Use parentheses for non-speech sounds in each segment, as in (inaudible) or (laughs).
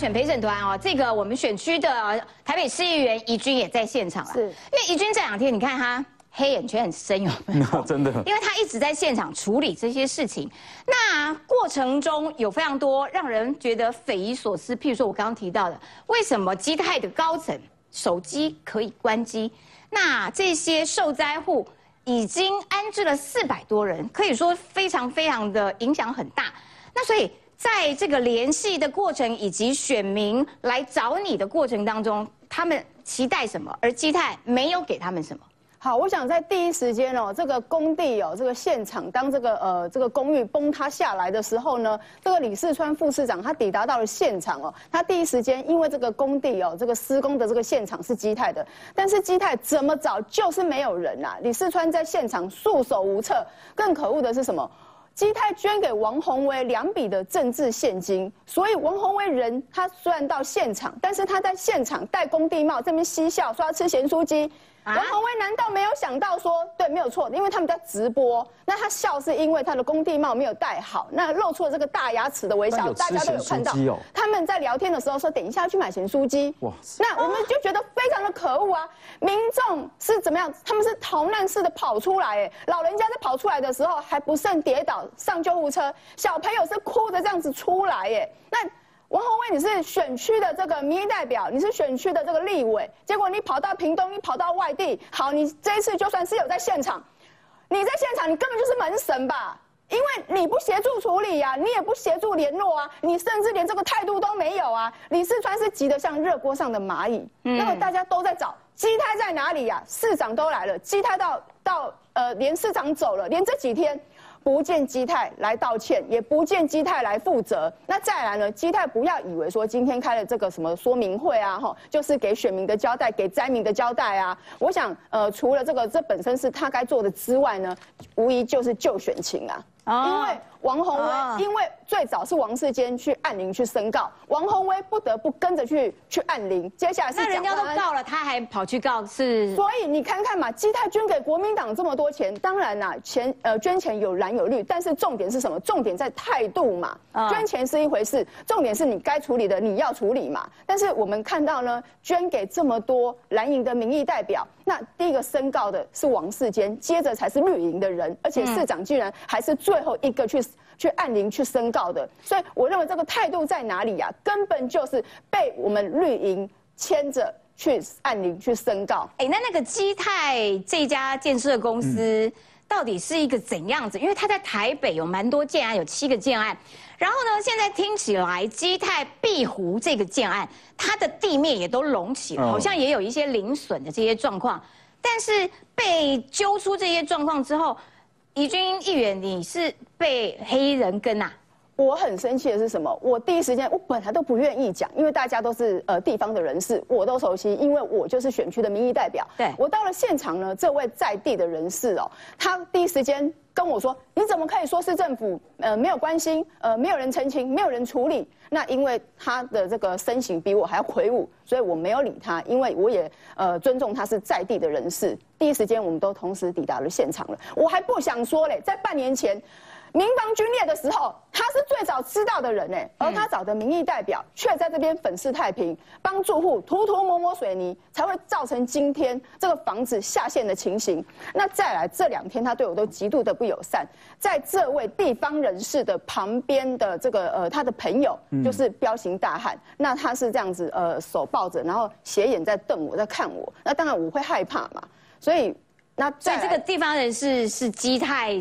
选陪审团哦，这个我们选区的台北市议员怡君也在现场了。是，因为怡君这两天你看他黑眼圈很深，有没有？(laughs) 真的，因为他一直在现场处理这些事情。那过程中有非常多让人觉得匪夷所思，譬如说我刚刚提到的，为什么基泰的高层手机可以关机？那这些受灾户已经安置了四百多人，可以说非常非常的影响很大。那所以在这个联系的过程以及选民来找你的过程当中，他们期待什么？而基泰没有给他们什么？好，我想在第一时间哦，这个工地哦，这个现场，当这个呃这个公寓崩塌下来的时候呢，这个李世川副市长他抵达到了现场哦，他第一时间因为这个工地哦，这个施工的这个现场是基泰的，但是基泰怎么找就是没有人呐，李世川在现场束手无策，更可恶的是什么？基泰捐给王宏威两笔的政治现金，所以王宏威人他虽然到现场，但是他在现场戴工地帽这边嬉笑，说要吃咸酥鸡。王宏威难道没有想到说，对，没有错，因为他们在直播，那他笑是因为他的工地帽没有戴好，那露出了这个大牙齿的微笑，大家都有看到。他们在聊天的时候说，等一下要去买咸酥鸡。哇，那我们就觉得非常的可恶啊！民众是怎么样？他们是逃难似的跑出来，哎，老人家在跑出来的时候还不慎跌倒上救护车，小朋友是哭着这样子出来，哎，那。王宏威，你是选区的这个民意代表，你是选区的这个立委，结果你跑到屏东，你跑到外地，好，你这一次就算是有在现场，你在现场，你根本就是门神吧？因为你不协助处理呀，你也不协助联络啊，你甚至连这个态度都没有啊！李世川是急得像热锅上的蚂蚁，那么大家都在找基泰在哪里呀？市长都来了，基泰到到呃，连市长走了，连这几天。不见基泰来道歉，也不见基泰来负责。那再来呢？基泰不要以为说今天开了这个什么说明会啊，哈，就是给选民的交代，给灾民的交代啊。我想，呃，除了这个，这本身是他该做的之外呢，无疑就是救选情啊。因为王宏威，因为最早是王世坚去按铃去申告，王宏威不得不跟着去去按铃。接下来是那人家都告了，他还跑去告是？所以你看看嘛，基泰捐给国民党这么多钱，当然啦，钱呃捐钱有蓝有绿，但是重点是什么？重点在态度嘛。捐钱是一回事，重点是你该处理的你要处理嘛。但是我们看到呢，捐给这么多蓝营的民意代表，那第一个申告的是王世坚，接着才是绿营的人，而且市长居然还是最后一个去去按铃去申告的。所以我认为这个态度在哪里呀？根本就是被我们绿营牵着去按铃去申告。哎，那那个基泰这家建设公司。到底是一个怎样子？因为他在台北有蛮多建案，有七个建案。然后呢，现在听起来基泰碧湖这个建案，它的地面也都隆起了，好像也有一些零损的这些状况。但是被揪出这些状况之后，宜君议员，你是被黑衣人跟呐？我很生气的是什么？我第一时间，我本来都不愿意讲，因为大家都是呃地方的人士，我都熟悉，因为我就是选区的民意代表。对，我到了现场呢，这位在地的人士哦，他第一时间跟我说：“你怎么可以说市政府呃没有关心，呃没有人澄清，没有人处理？”那因为他的这个身形比我还要魁梧，所以我没有理他，因为我也呃尊重他是在地的人士。第一时间我们都同时抵达了现场了，我还不想说嘞，在半年前。民防军裂的时候，他是最早知道的人呢，而他找的民意代表却在这边粉饰太平，帮住户涂涂抹抹水泥，才会造成今天这个房子下陷的情形。那再来这两天，他对我都极度的不友善，在这位地方人士的旁边的这个呃，他的朋友就是彪形大汉，那他是这样子呃，手抱着，然后斜眼在瞪我，在看我，那当然我会害怕嘛，所以那在这个地方人士是基泰。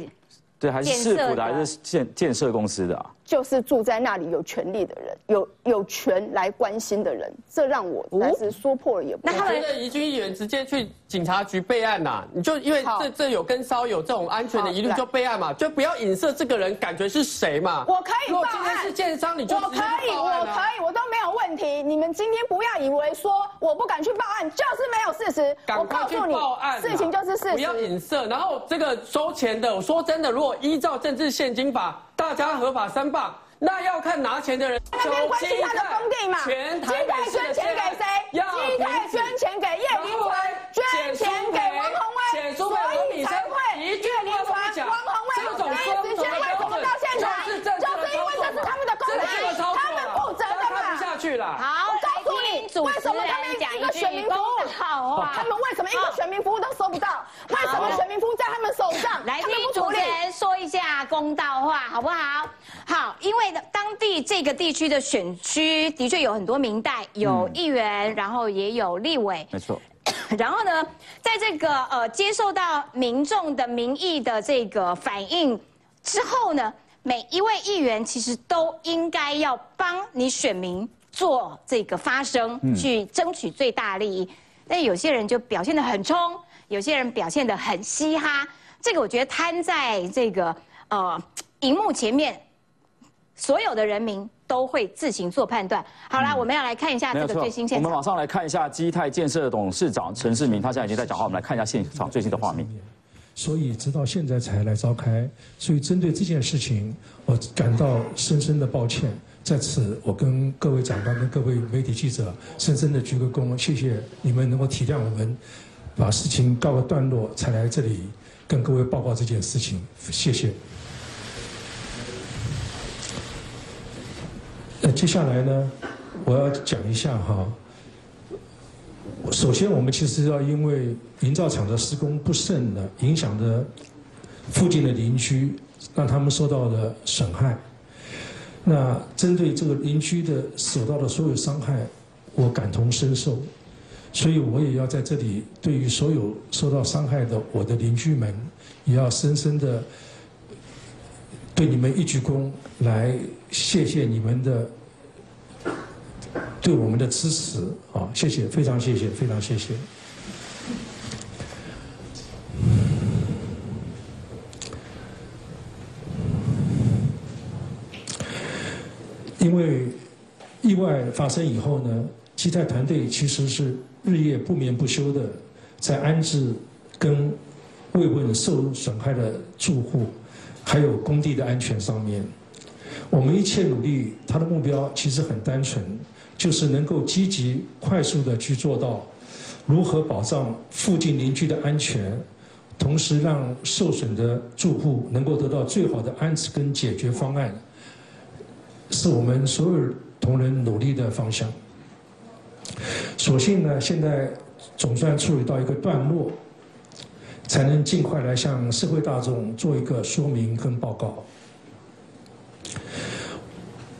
对，还是市府的，还是建建设公司的啊？就是住在那里有权利的人，有有权来关心的人，这让我暂时说破了也不。那他们的宜君议员直接去警察局备案呐？你就因为这这有跟骚有这种安全的疑虑，就备案嘛，就不要影射这个人，感觉是谁嘛？我可以报案。今天是建商，你就我可以，我可以，我都没有问题。你们今天不要以为说我不敢去报案，就是没有事实。赶快去报案，事情就是事实。不要影射。然后这个收钱的，我说真的，如果依照政治现金法。大家合法三棒那要看拿钱的人那边关心他的工地嘛基泰捐钱给谁基泰捐钱给叶明辉捐钱给王红卫所以才会一句离婚王红卫这种说一直捐为什么到现在就是因为这是他们的公资他们负责嘛吧好告诉你为什么他们一一个选民服务好啊。他们为什么一个选民服务都收不到？公道话，好不好？好，因为当地这个地区的选区的确有很多明代，有议员，然后也有立委。没错。(coughs) 然后呢，在这个呃接受到民众的民意的这个反应之后呢，每一位议员其实都应该要帮你选民做这个发声，去争取最大利益。但有些人就表现得很冲，有些人表现得很嘻哈。这个我觉得摊在这个呃荧幕前面，所有的人民。都会自行做判断。好了，我们要来看一下这个最新现场。我们马上来看一下基泰建设董事长陈世明，他现在已经在讲话。我们来看一下现场最新的画面。所以直到现在才来召开，所以针对这件事情，我感到深深的抱歉。在此，我跟各位长官、跟各位媒体记者深深的鞠个躬，谢谢你们能够体谅我们，把事情告个段落才来这里跟各位报告这件事情，谢谢。那接下来呢，我要讲一下哈。首先，我们其实要因为营造厂的施工不慎的影响的附近的邻居，让他们受到了损害。那针对这个邻居的受到的所有伤害，我感同身受，所以我也要在这里对于所有受到伤害的我的邻居们，也要深深的。对你们一鞠躬，来谢谢你们的对我们的支持啊！谢谢，非常谢谢，非常谢谢。因为意外发生以后呢，基泰团队其实是日夜不眠不休的在安置跟慰问受损害的住户。还有工地的安全上面，我们一切努力，他的目标其实很单纯，就是能够积极、快速的去做到如何保障附近邻居的安全，同时让受损的住户能够得到最好的安置跟解决方案，是我们所有同仁努力的方向。所幸呢，现在总算处理到一个段落。才能尽快来向社会大众做一个说明跟报告。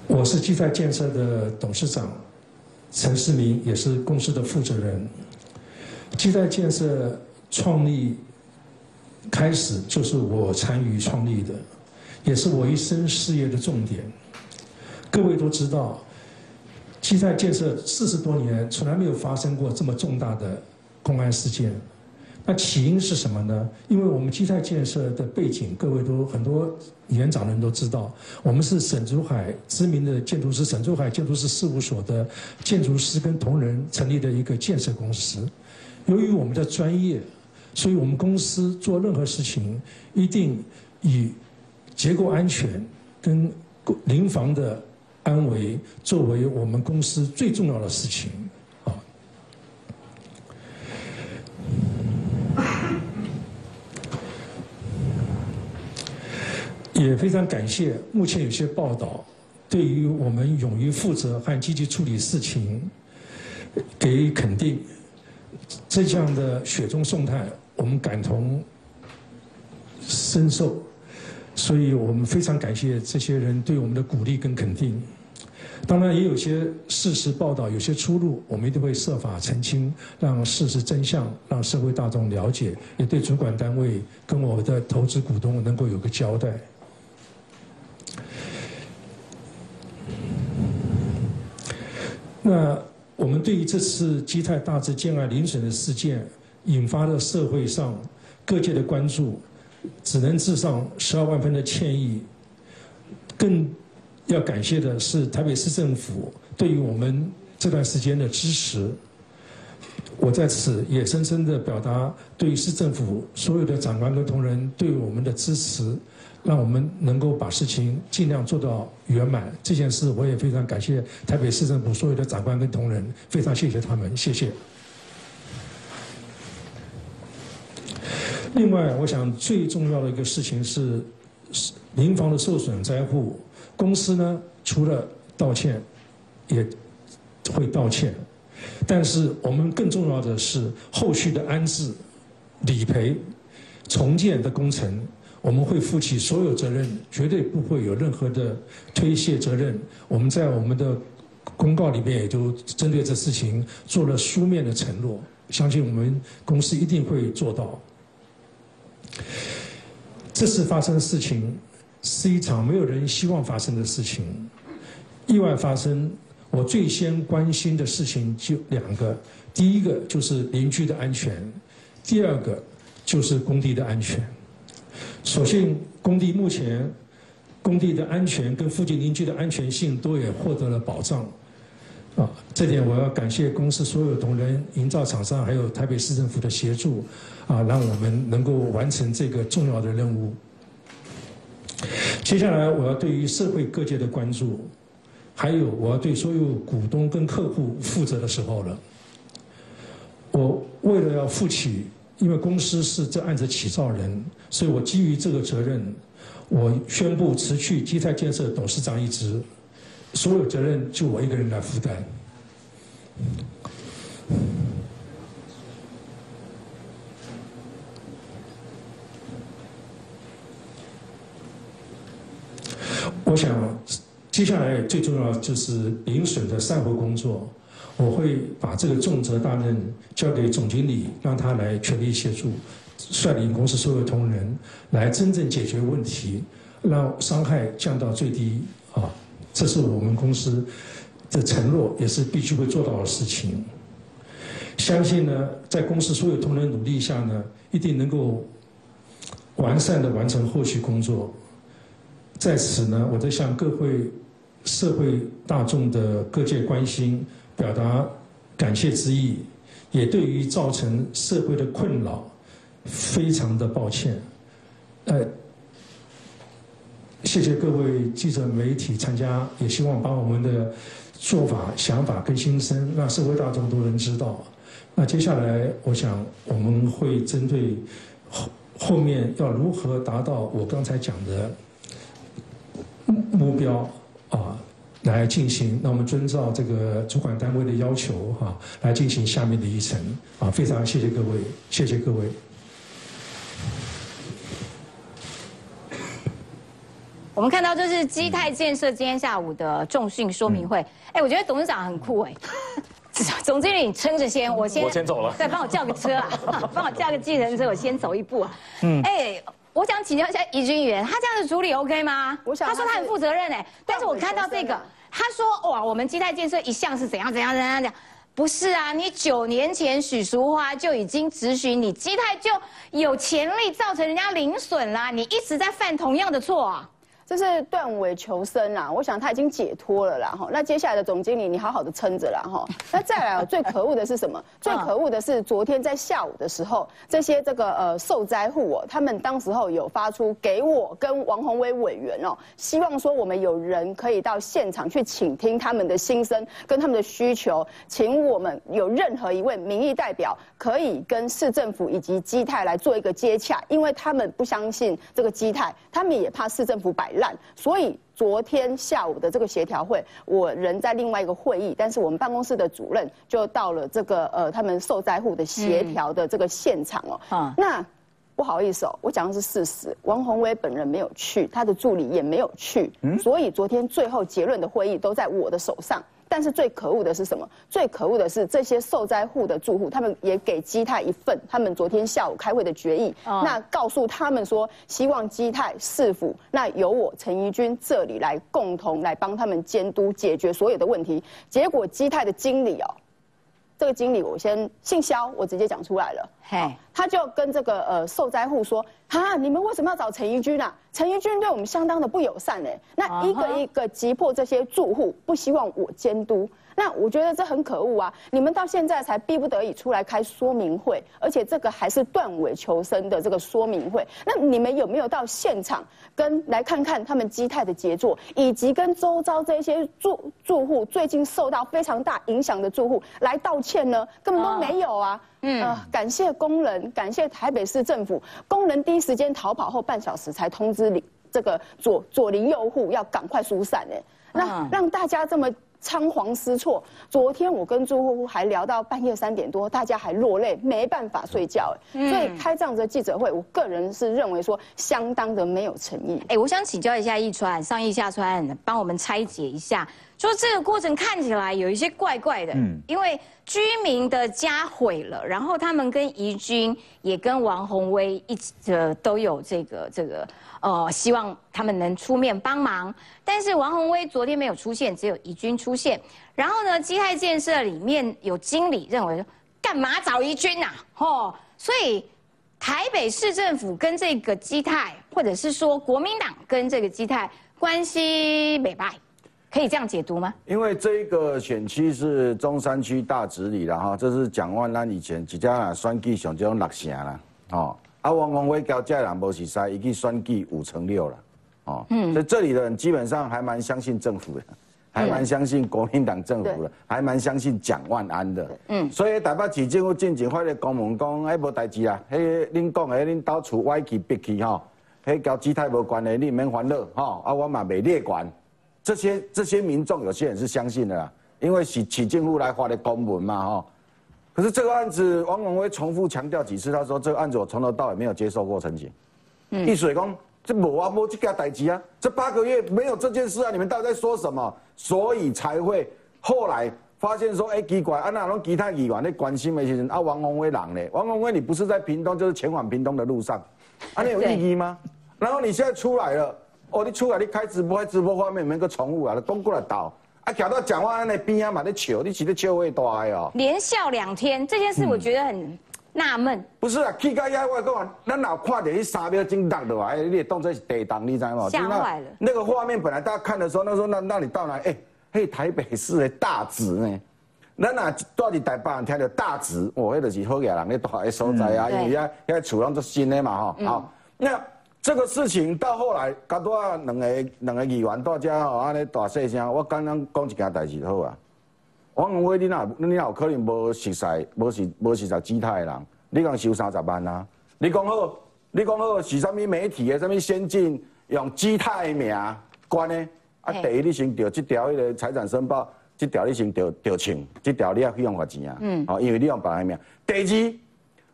我是基泰建设的董事长陈世明，也是公司的负责人。基泰建设创立开始就是我参与创立的，也是我一生事业的重点。各位都知道，基泰建设四十多年从来没有发生过这么重大的公安事件。那起因是什么呢？因为我们基泰建设的背景，各位都很多年长的人都知道，我们是沈竹海知名的建筑师沈竹海建筑师事务所的建筑师跟同仁成立的一个建设公司。由于我们的专业，所以我们公司做任何事情一定以结构安全跟临房的安危作为我们公司最重要的事情。也非常感谢，目前有些报道对于我们勇于负责和积极处理事情给予肯定，这样的雪中送炭，我们感同身受，所以我们非常感谢这些人对我们的鼓励跟肯定。当然，也有些事实报道有些出入，我们一定会设法澄清，让事实真相让社会大众了解，也对主管单位跟我的投资股东能够有个交代。那我们对于这次基泰大致建案遴选的事件，引发了社会上各界的关注，只能致上十二万分的歉意。更要感谢的是台北市政府对于我们这段时间的支持。我在此也深深的表达对于市政府所有的长官跟同仁对我们的支持。让我们能够把事情尽量做到圆满。这件事我也非常感谢台北市政府所有的长官跟同仁，非常谢谢他们，谢谢。另外，我想最重要的一个事情是，民房的受损灾户，公司呢除了道歉，也会道歉。但是我们更重要的是后续的安置、理赔、重建的工程，我们会负起所有责任，绝对不会有任何的推卸责任。我们在我们的公告里面也就针对这事情做了书面的承诺，相信我们公司一定会做到。这次发生的事情是一场没有人希望发生的事情，意外发生。我最先关心的事情就两个，第一个就是邻居的安全，第二个就是工地的安全。所幸工地目前工地的安全跟附近邻居的安全性都也获得了保障，啊，这点我要感谢公司所有同仁、营造厂商还有台北市政府的协助，啊，让我们能够完成这个重要的任务。接下来我要对于社会各界的关注。还有，我要对所有股东跟客户负责的时候了。我为了要负起，因为公司是这案子起造人，所以我基于这个责任，我宣布辞去基泰建设董事长一职，所有责任就我一个人来负担。我想。接下来最重要就是零损的善后工作，我会把这个重责大任交给总经理，让他来全力协助，率领公司所有同仁来真正解决问题，让伤害降到最低啊！这是我们公司的承诺，也是必须会做到的事情。相信呢，在公司所有同仁努力下呢，一定能够完善的完成后续工作。在此呢，我在向各位。社会大众的各界关心，表达感谢之意，也对于造成社会的困扰，非常的抱歉。呃，谢谢各位记者媒体参加，也希望把我们的做法、想法跟心声，让社会大众都能知道。那接下来，我想我们会针对后后面要如何达到我刚才讲的目标。啊，来进行，那我们遵照这个主管单位的要求哈，来进行下面的议程啊，非常谢谢各位，谢谢各位。我们看到就是基泰建设今天下午的重讯说明会，哎，我觉得董事长很酷哎，(laughs) 总经理撑着先，我先我先走了，再帮我叫个车啊，(laughs) 帮我叫个计程车，我先走一步啊，嗯，哎。我想请教一下怡君员，他这样子处理 OK 吗？我想他说他很负责任哎，但是我看到这个，他说哇，我们基泰建设一向是怎样怎样怎样怎样，不是啊，你九年前许淑花就已经质询你基泰就有潜力造成人家零损啦，你一直在犯同样的错啊。这是断尾求生啦，我想他已经解脱了啦哈。那接下来的总经理，你好好的撑着啦哈。那再来，最可恶的是什么？(laughs) 最可恶的是昨天在下午的时候，这些这个呃受灾户哦，他们当时候有发出给我跟王宏威委员哦，希望说我们有人可以到现场去倾听他们的心声跟他们的需求，请我们有任何一位民意代表可以跟市政府以及基泰来做一个接洽，因为他们不相信这个基泰，他们也怕市政府摆。所以昨天下午的这个协调会，我人在另外一个会议，但是我们办公室的主任就到了这个呃他们受灾户的协调的这个现场哦。那不好意思哦，我讲的是事实，王宏威本人没有去，他的助理也没有去，所以昨天最后结论的会议都在我的手上。但是最可恶的是什么？最可恶的是这些受灾户的住户，他们也给基泰一份他们昨天下午开会的决议，那告诉他们说，希望基泰市府那由我陈怡君这里来共同来帮他们监督解决所有的问题。结果基泰的经理哦。这个经理我先姓肖，我直接讲出来了。嘿，他就跟这个呃受灾户说：哈，你们为什么要找陈怡君啊？陈怡君对我们相当的不友善哎。那一个一个击破这些住户，不希望我监督。那我觉得这很可恶啊！你们到现在才逼不得已出来开说明会，而且这个还是断尾求生的这个说明会。那你们有没有到现场跟来看看他们基泰的杰作，以及跟周遭这些住住户最近受到非常大影响的住户来道歉呢？根本都没有啊！嗯，感谢工人，感谢台北市政府，工人第一时间逃跑后半小时才通知你这个左左邻右户要赶快疏散哎，那让大家这么。仓皇失措。昨天我跟朱户还聊到半夜三点多，大家还落泪，没办法睡觉。哎，所以开这样的记者会，我个人是认为说相当的没有诚意。哎，我想请教一下易川，上易下川，帮我们拆解一下。说这个过程看起来有一些怪怪的，嗯，因为居民的家毁了，然后他们跟宜君也跟王宏威一起呃都有这个这个呃，希望他们能出面帮忙，但是王宏威昨天没有出现，只有宜君出现。然后呢，基泰建设里面有经理认为说，干嘛找宜君呐？哦，所以台北市政府跟这个基泰，或者是说国民党跟这个基泰关系美败。可以这样解读吗？因为这一个选区是中山区大直里了哈，这是蒋万安以前一家选举上这种六成啦，哦，啊王宏威交这人无是赛，已经选举五成六了，哦，嗯，所以这里的人基本上还蛮相信政府的，还蛮相信国民党政府的，还蛮相信蒋万安的，嗯，所以台北市政府进前发的公文讲，哎无代志啊，迄恁讲的恁到处歪去逼去吼，迄交姿态无关的，你免烦恼吼，啊我嘛未列管。这些这些民众有些人是相信的啦，因为起起政府来发的公文嘛哈。可是这个案子，王永威重复强调几次，他说这个案子我从头到尾没有接受过陈情。嗯。易水公，这无啊无这个代志啊，这八个月没有这件事啊，你们到底在说什么？所以才会后来发现说，哎奇怪，啊那种其他议员咧关心的些人啊，王宏威人呢？王宏威你不是在屏东，就是前往屏东的路上，啊你有意义吗？然后你现在出来了。哦，你出来你开直播，直播画面没个宠物啊，都过来倒，啊，搞到讲话安尼边啊嘛咧笑，你是咧笑会大哦。连笑两天，这件事我觉得很纳闷。不是啊，去到遐我讲，咱老看到迄三秒钟落落来，你当做是地动，你知吗？吓坏了。那个画面本来大家看的时候，那时候那那你到哪？哎，嘿，台北市的大直呢？咱哪到底台北人听着大直，哦，迄就是好野人咧大的所在啊，因为遐遐厝拢做新的嘛，吼。好，那。这个事情到后来，甲多啊两个两个议员大家吼安尼大细声，我刚刚讲一件代志好啊。王宏威，你哪你哪有可能无熟悉无是无熟悉姿态的人？你讲收三十万啊？你讲好，你讲好是啥物媒体的啥物先进用姿态的名关的？啊，第一你先调这条迄个财产申报，这条你先调调清，这条你也去用花钱啊？嗯，好，因为你用别人名。第二。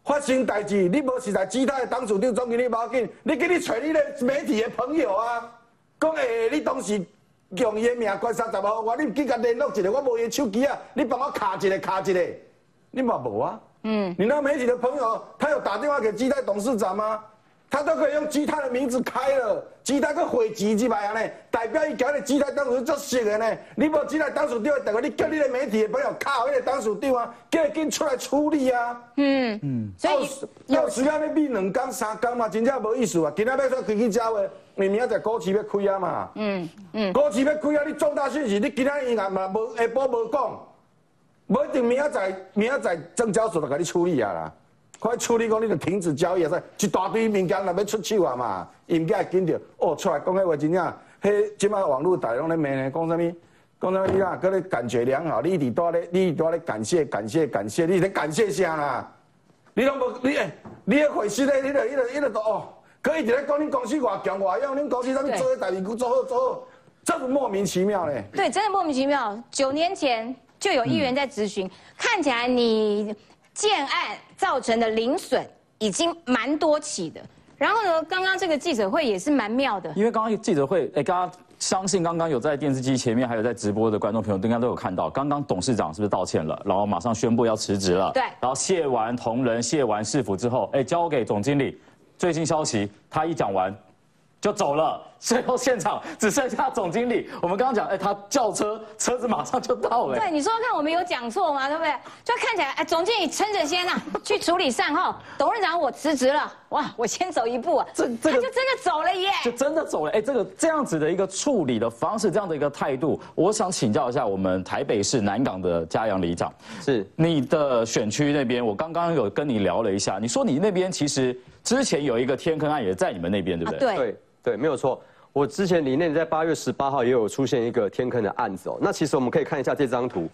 发生代志，你无是在其他的当处长总经理要紧，你给你找你的媒体的朋友啊，讲诶，你当时用伊的名关三十号，我你记甲联络一下，我无伊手机啊，你帮我卡一下卡一下，你嘛无啊？嗯，你那媒体的朋友，他有打电话给基泰董事长吗？他都可以用基泰的名字开了，基泰个会籍几百样呢？代表伊交的基泰当时做熟的呢？你无基泰当事长，大概你叫你的媒体的朋友靠迄个当事长啊，叫伊紧出来处理啊！嗯嗯，所以要需要你比两工三工嘛，真正无意思啊！今仔要说开记者会，你明仔股市要开啊嘛？嗯嗯，股市要开啊！你重大讯息，你今仔伊也嘛无下晡无讲，无一定明仔载明仔载证交所就甲你处理啊啦。快处理讲，你就停止交易啊！一大堆民间若要出手啊嘛，应该紧着哦出来讲迄话真正，迄即马网络大拢咧骂呢，讲啥物？讲啥物你啊？搁咧感觉良好，你一直在咧，你一直在咧感谢感谢感谢，你咧感谢啥啦？你拢无你诶，你咧回事咧，你咧、你咧、你咧都哦，可以直咧讲恁公司偌强偌用，恁公司啥物做诶代志做好做好，这是莫名其妙咧。对，真的莫名其妙。九年前就有议员在咨询，看起来你。建案造成的零损已经蛮多起的，然后呢，刚刚这个记者会也是蛮妙的，因为刚刚记者会，哎，刚刚相信刚刚有在电视机前面还有在直播的观众朋友，应该都有看到，刚刚董事长是不是道歉了，然后马上宣布要辞职了，对，然后谢完同仁，谢完市府之后，哎，交给总经理，最新消息，他一讲完。就走了，最后现场只剩下总经理。我们刚刚讲，哎，他叫车，车子马上就到了。对，你说说看，我们有讲错吗？对不对？就看起来，哎，总经理撑着先呐，去处理善后。董事长，我辞职了，哇，我先走一步啊。这这个就真的走了耶，就真的走了。哎，这个这样子的一个处理的方式，这样的一个态度，我想请教一下我们台北市南港的嘉阳里长，是你的选区那边，我刚刚有跟你聊了一下，你说你那边其实之前有一个天坑案也在你们那边，对不对？对。对，没有错。我之前里面在八月十八号也有出现一个天坑的案子哦。那其实我们可以看一下这张图。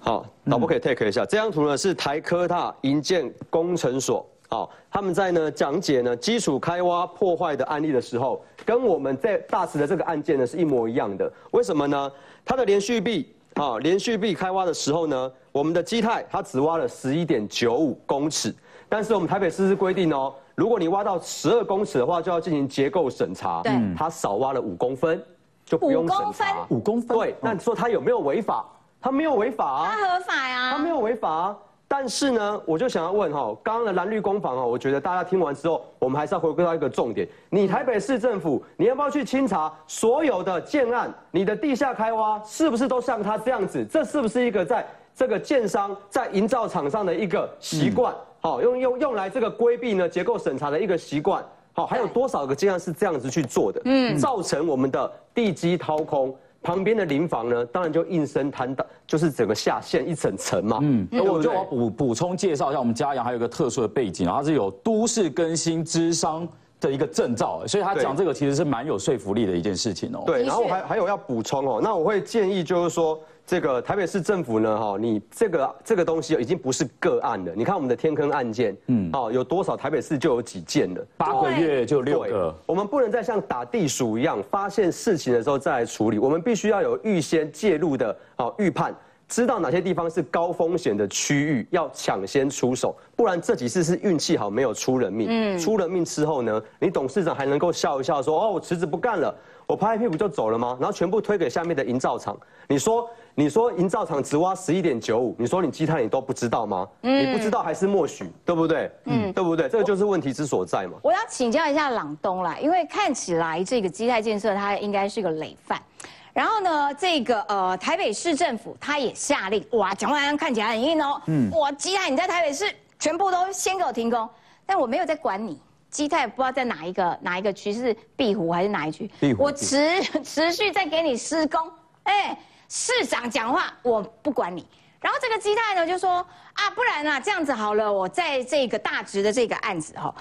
好，导播可以 take 一下这张图呢，是台科大营建工程所。好，他们在呢讲解呢基础开挖破坏的案例的时候，跟我们在大池的这个案件呢是一模一样的。为什么呢？它的连续壁啊，连续壁开挖的时候呢，我们的基态它只挖了十一点九五公尺，但是我们台北市是规定哦，如果你挖到十二公尺的话，就要进行结构审查。对，他少挖了五公分，就不用审查。五公分，对，那你说他有没有违法？他没有违法啊，它合法呀，他没有违法啊。但是呢，我就想要问哈，刚刚的蓝绿攻防哦，我觉得大家听完之后，我们还是要回归到一个重点：你台北市政府，你要不要去清查所有的建案？你的地下开挖是不是都像他这样子？这是不是一个在这个建商在营造厂上的一个习惯？好，用用用来这个规避呢结构审查的一个习惯？好，还有多少个建案是这样子去做的？嗯，造成我们的地基掏空。旁边的邻房呢，当然就应声坍倒，就是整个下陷一整层嘛。嗯，那我就要补补充介绍一下，我们嘉阳还有一个特殊的背景，然后是有都市更新之商的一个证照，所以他讲这个其实是蛮有说服力的一件事情哦。对，然后我还还有要补充哦，那我会建议就是说。这个台北市政府呢，哈，你这个这个东西已经不是个案了。你看我们的天坑案件，嗯，哦，有多少台北市就有几件了，八个月就六个。我们不能再像打地鼠一样，发现事情的时候再来处理。我们必须要有预先介入的，哦，预判，知道哪些地方是高风险的区域，要抢先出手。不然这几次是运气好，没有出人命。嗯，出人命之后呢，你董事长还能够笑一笑说，哦，我辞职不干了，我拍拍屁股就走了吗？然后全部推给下面的营造厂。你说？你说营造厂只挖十一点九五，你说你基泰你都不知道吗？嗯，你不知道还是默许，对不对？嗯，对不对？这个就是问题之所在嘛。我要请教一下朗东啦，因为看起来这个基泰建设它应该是个累犯，然后呢，这个呃台北市政府他也下令，哇，蒋万安看起来很硬哦，嗯，哇，基泰你在台北市全部都先给我停工，但我没有在管你，基泰不知道在哪一个哪一个区是壁湖还是哪一区，壁湖，我持持续在给你施工，哎。市长讲话，我不管你。然后这个基泰呢就说啊，不然啊，这样子好了，我在这个大直的这个案子哈，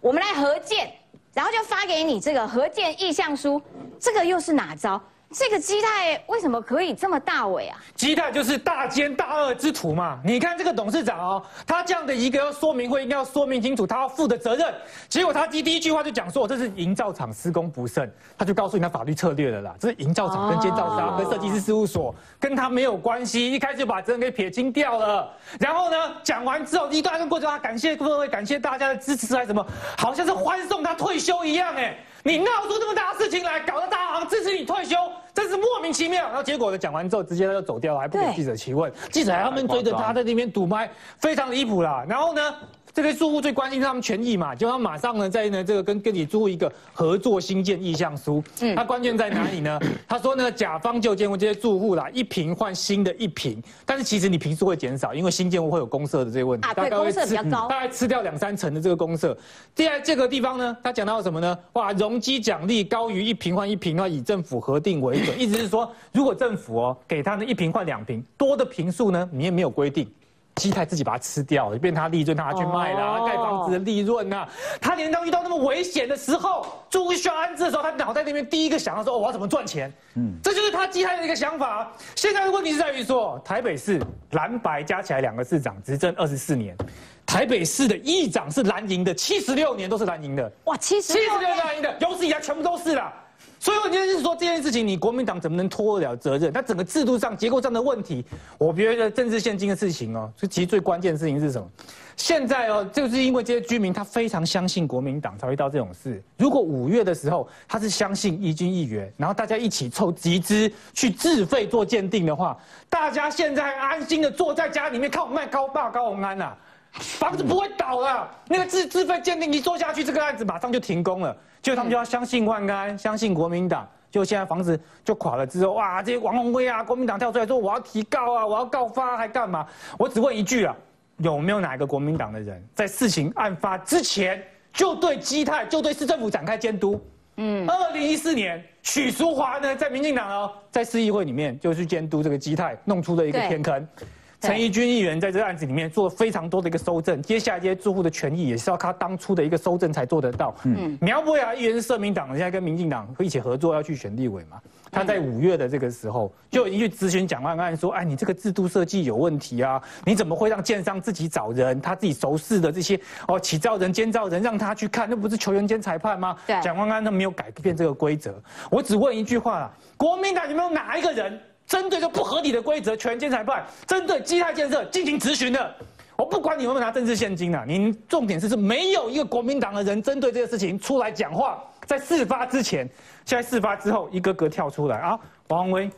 我们来合建，然后就发给你这个合建意向书，这个又是哪招？这个基泰为什么可以这么大尾啊？基泰就是大奸大恶之徒嘛！你看这个董事长哦，他这样的一个说明会，应该要说明清楚他要负的责任。结果他第第一句话就讲说，这是营造厂施工不慎，他就告诉你他法律策略了啦。这是营造厂跟建造商跟设计师事务所跟他没有关系，一开始就把责任给撇清掉了。然后呢，讲完之后一段过程，他感谢各位，感谢大家的支持还是什么，好像是欢送他退休一样哎。你闹出这么大的事情来，搞得大行支持你退休，真是莫名其妙。然后结果呢，讲完之后直接他就走掉了，还不给记者提问，记者还他们追着他在那边堵麦，非常离谱啦。然后呢？这些住户最关心他们权益嘛，就他马上呢在呢这个跟跟你租户一个合作新建意向书。嗯，他关键在哪里呢？(coughs) 他说呢，甲方就建屋这些住户啦，一平换新的一平，但是其实你平数会减少，因为新建物会有公社的这些问题，大概公设比较高，大概吃掉两三成的这个公社。第二这个地方呢，他讲到什么呢？哇，容积奖励高于一平换一平要以政府核定为准，意思是说，如果政府哦给他呢一平换两平，多的平数呢，你也没有规定。基泰自己把它吃掉了，变他利润，他拿去卖了，盖房子的利润呐。他连当遇到那么危险的时候，住户需要安置的时候，他脑袋里面第一个想到说：“我要怎么赚钱？”嗯，这就是他基泰的一个想法。现在的问题是在于说，台北市蓝白加起来两个市长执政二十四年，台北市的议长是蓝营的，七十六年都是蓝营的。哇，七十七十六蓝营的，有史以来全部都是了。所以我今天是说这件事情，你国民党怎么能脱得了责任？它整个制度上、结构上的问题，我觉得政治现金的事情哦，其实最关键的事情是什么？现在哦，就是因为这些居民他非常相信国民党，才会到这种事。如果五月的时候他是相信一军一员，然后大家一起凑集资去自费做鉴定的话，大家现在安心的坐在家里面看我卖高霸高宏安呐，房子不会倒了。那个自自费鉴定一做下去，这个案子马上就停工了。就他们就要相信万安，相信国民党。就现在房子就垮了之后，哇，这些王宏威啊，国民党跳出来说我要提告啊，我要告发，还干嘛？我只问一句啊，有没有哪个国民党的人在事情案发之前就对基泰就对市政府展开监督？嗯，二零一四年许淑华呢在民进党哦，在市议会里面就去监督这个基泰，弄出了一个天坑。陈义军议员在这个案子里面做了非常多的一个收证，接下来这些住户的权益也是要靠当初的一个收证才做得到。嗯，苗博雅议员是社民党，现在跟民进党一起合作要去选立委嘛。他在五月的这个时候就已经去咨询蒋万安说：“哎，你这个制度设计有问题啊！你怎么会让建商自己找人，他自己熟识的这些哦起造人、监造人让他去看，那不是球员兼裁判吗？”蒋万安他没有改变这个规则。我只问一句话：国民党有没有哪一个人？针对这不合理的规则，全监裁判针对基泰建设进行质询的。我不管你有没有拿政治现金啊，您重点是是没有一个国民党的人针对这个事情出来讲话。在事发之前，现在事发之后，一个个跳出来啊，王威，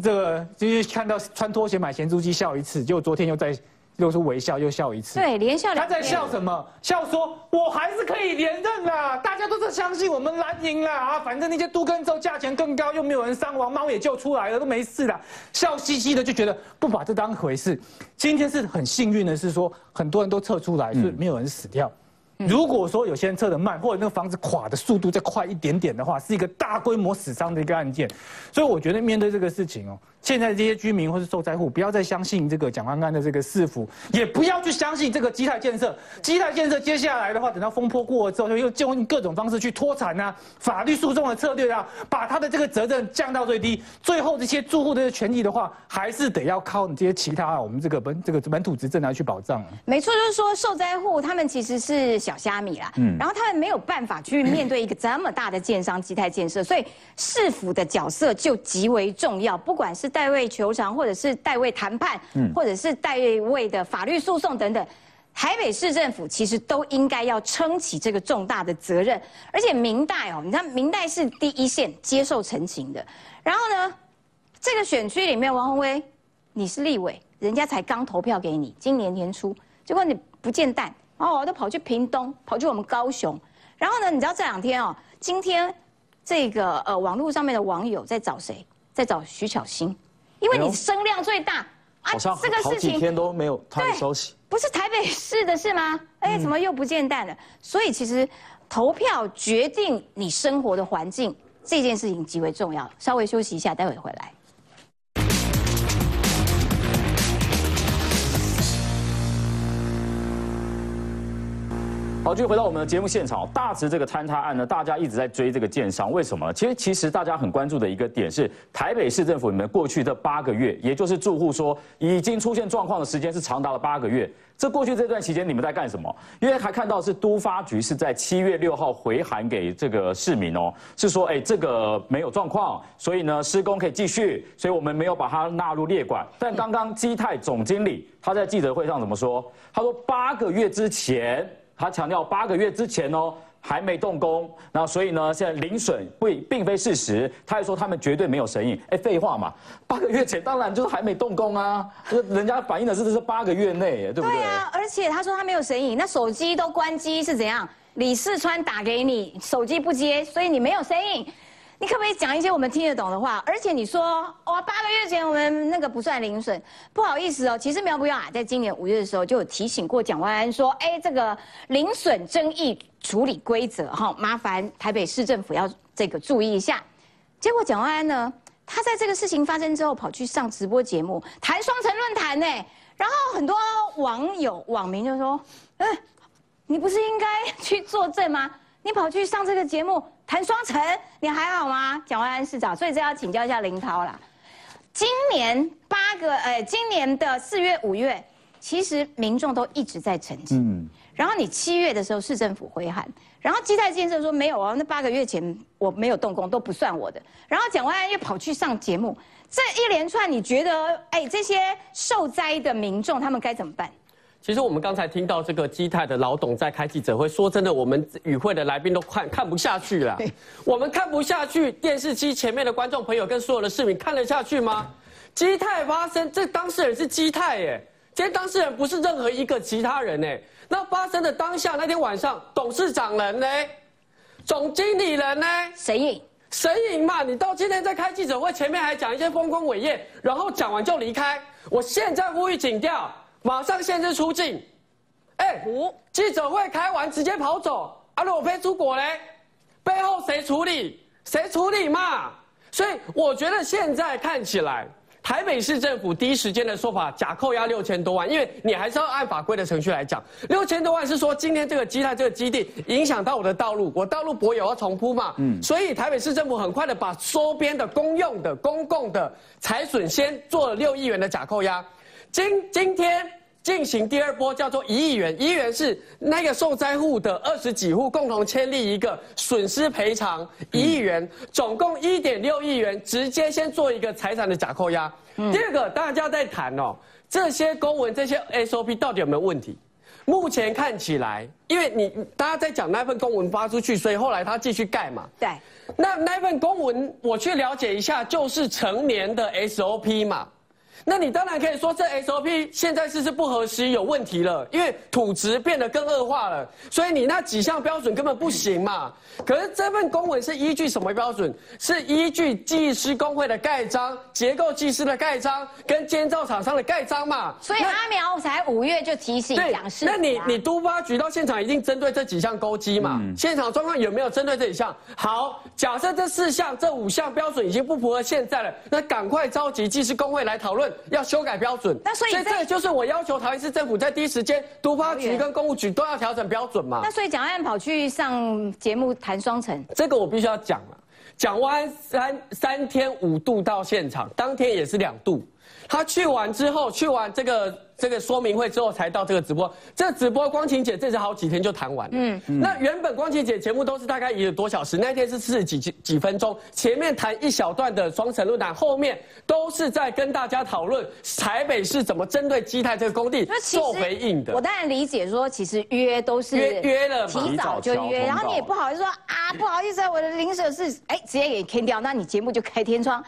这个就是看到穿拖鞋买咸猪鸡笑一次，结果昨天又在。又是微笑，又笑一次。对，连笑。他在笑什么？笑说：“我还是可以连任啦，大家都是相信我们蓝营啦啊，反正那些都跟州价钱更高，又没有人伤亡，猫也救出来了，都没事了。”笑嘻嘻的就觉得不把这当回事。今天是很幸运的是说，很多人都测出来，是没有人死掉。如果说有些人测的慢，或者那个房子垮的速度再快一点点的话，是一个大规模死伤的一个案件。所以我觉得面对这个事情哦。现在这些居民或是受灾户，不要再相信这个蒋万安的这个市府，也不要去相信这个基泰建设。基泰建设接下来的话，等到风波过了之后，就又就用各种方式去脱产啊，法律诉讼的策略啊，把他的这个责任降到最低。最后这些住户的权益的话，还是得要靠你这些其他我们这个本这个本土执政来去保障。没错，就是说受灾户他们其实是小虾米啦，嗯，然后他们没有办法去面对一个这么大的建商基泰建设，所以市府的角色就极为重要，不管是。代位求偿，或者是代位谈判，或者是代位的法律诉讼等等，台北市政府其实都应该要撑起这个重大的责任。而且明代哦，你看明代是第一线接受陈情的。然后呢，这个选区里面，王宏威你是立委，人家才刚投票给你，今年年初，结果你不见蛋哦，都跑去屏东，跑去我们高雄。然后呢，你知道这两天哦，今天这个呃网络上面的网友在找谁？在找徐巧芯，因为你声量最大啊，这个事情天都没有他的消息，不是台北市的事吗？哎，怎么又不见蛋了？所以其实投票决定你生活的环境这件事情极为重要。稍微休息一下，待会回来。好，继续回到我们的节目现场。大池这个坍塌案呢，大家一直在追这个建商，为什么？其实，其实大家很关注的一个点是，台北市政府里面过去这八个月，也就是住户说已经出现状况的时间是长达了八个月。这过去这段期间你们在干什么？因为还看到是都发局是在七月六号回函给这个市民哦，是说哎这个没有状况，所以呢施工可以继续，所以我们没有把它纳入列管。但刚刚基泰总经理他在记者会上怎么说？他说八个月之前。他强调八个月之前哦还没动工，那所以呢现在零损不并非事实。他还说他们绝对没有神隐，哎废话嘛，八个月前当然就是还没动工啊，人家反映的是这是八个月内，对不对？对啊，而且他说他没有神隐，那手机都关机是怎样？李世川打给你，手机不接，所以你没有神隐。你可不可以讲一些我们听得懂的话？而且你说哇，八个月前我们那个不算零损，不好意思哦。其实苗不要啊，在今年五月的时候就有提醒过蒋万安说，哎，这个零损争议处理规则哈，麻烦台北市政府要这个注意一下。结果蒋万安呢，他在这个事情发生之后跑去上直播节目谈双城论坛呢，然后很多网友网民就说，哎，你不是应该去作证吗？你跑去上这个节目谈双城，你还好吗？蒋万安市长，所以这要请教一下林涛啦。今年八个，呃，今年的四月、五月，其实民众都一直在澄清。嗯。然后你七月的时候，市政府回函，然后基泰建设说没有啊，那八个月前我没有动工，都不算我的。然后蒋万安又跑去上节目，这一连串，你觉得，哎，这些受灾的民众他们该怎么办？其实我们刚才听到这个基泰的老董在开记者会，说真的，我们与会的来宾都看看不下去了。我们看不下去，电视机前面的观众朋友跟所有的市民看得下去吗？基泰发生，这当事人是基泰耶，今天当事人不是任何一个其他人哎。那发生的当下那天晚上，董事长人呢？总经理人呢？谁赢？谁赢嘛？你到今天在开记者会，前面还讲一些丰功伟业，然后讲完就离开。我现在呼吁警调。马上限制出境，哎，记者会开完直接跑走。阿罗飞出国嘞，背后谁处理？谁处理嘛？所以我觉得现在看起来，台北市政府第一时间的说法假扣押六千多万，因为你还是要按法规的程序来讲，六千多万是说今天这个基泰这个基地影响到我的道路，我道路柏油要重铺嘛，嗯，所以台北市政府很快的把周边的公用的公共的财损先做了六亿元的假扣押。今今天进行第二波，叫做一亿元。一亿元是那个受灾户的二十几户共同签立一个损失赔偿一亿元，总共一点六亿元，直接先做一个财产的假扣押。第二个，大家在谈哦，这些公文、这些 SOP 到底有没有问题？目前看起来，因为你大家在讲那份公文发出去，所以后来他继续盖嘛。对。那那份公文我去了解一下，就是成年的 SOP 嘛。那你当然可以说这 SOP 现在是是不合时有问题了，因为土质变得更恶化了，所以你那几项标准根本不行嘛。可是这份公文是依据什么标准？是依据技师工会的盖章、结构技师的盖章跟建造厂商的盖章嘛。所以阿苗才五月就提醒讲师。那你你都发局到现场一定针对这几项勾稽嘛？现场状况有没有针对这几项？好，假设这四项、这五项标准已经不符合现在了，那赶快召集技师工会来讨论。要修改标准，那所以这就是我要求台湾市政府在第一时间，都发局跟公务局都要调整标准嘛。那所以蒋万跑去上节目谈双城，这个我必须要讲了。蒋万三三天五度到现场，当天也是两度。他去完之后，去完这个。这个说明会之后才到这个直播，这直播光晴姐这是好几天就谈完。嗯，那原本光晴姐节目都是大概一个多小时，那天是四十几几几分钟，前面谈一小段的双城论坛，后面都是在跟大家讨论台北市怎么针对基泰这个工地做回应的。我当然理解说，其实约都是约约了，提早就约，然后你也不好意思说啊，不好意思，我的临时是哎直接给砍掉，那你节目就开天窗，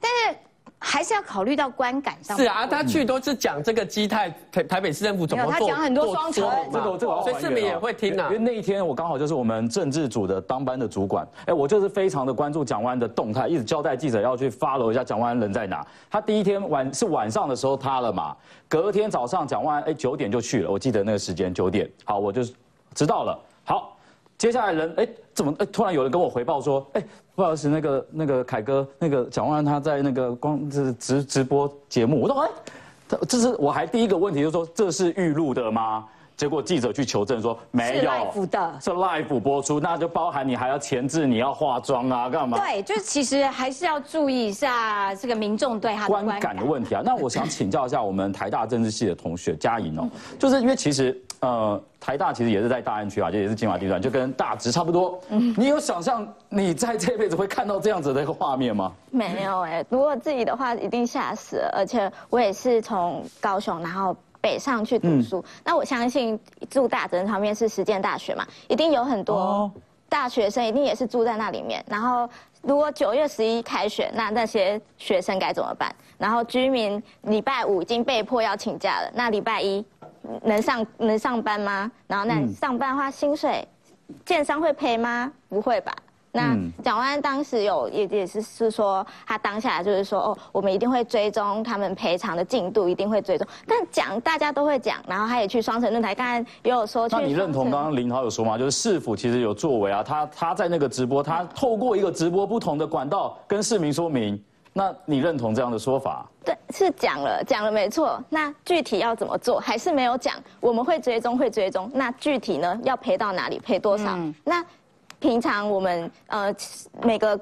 但是。还是要考虑到观感上。是啊，他去都是讲这个基泰台台北市政府怎么做，他讲很多双城，这个这个，所以市民也会听啊。因为那一天我刚好就是我们政治组的当班的主管，哎，我就是非常的关注蒋万的动态，一直交代记者要去 follow 一下蒋万人在哪。他第一天晚是晚上的时候塌了嘛，隔天早上蒋万哎九点就去了，我记得那个时间九点，好，我就知道了。好，接下来人哎怎么哎突然有人跟我回报说哎。不好意思，那个那个凯哥，那个蒋万安他在那个光这直直播节目，我说哎，这是我还第一个问题就是说这是预录的吗？结果记者去求证说没有，是 live 的，是 live 播出，那就包含你还要前置，你要化妆啊，干嘛？对，就是其实还是要注意一下这个民众对他的观感的问题啊。那我想请教一下我们台大政治系的同学嘉莹哦，就是因为其实。呃，台大其实也是在大安区啊，就也是金华地段，就跟大直差不多。嗯，你有想象你在这辈子会看到这样子的一个画面吗？没有哎，如果自己的话，一定吓死了。而且我也是从高雄然后北上去读书，那我相信住大直旁边是实践大学嘛，一定有很多大学生，一定也是住在那里面。然后如果九月十一开学，那那些学生该怎么办？然后居民礼拜五已经被迫要请假了，那礼拜一。能上能上班吗？然后那上班的话，薪水，建商会赔吗？不会吧？那蒋万安当时有也也是是说，他当下就是说，哦，我们一定会追踪他们赔偿的进度，一定会追踪。但讲大家都会讲，然后他也去双城论坛，刚才也有说。那你认同刚刚林豪有说吗？就是市府其实有作为啊，他他在那个直播，他透过一个直播不同的管道跟市民说明。那你认同这样的说法？对，是讲了，讲了没错。那具体要怎么做，还是没有讲。我们会追踪，会追踪。那具体呢，要赔到哪里，赔多少？那平常我们呃每个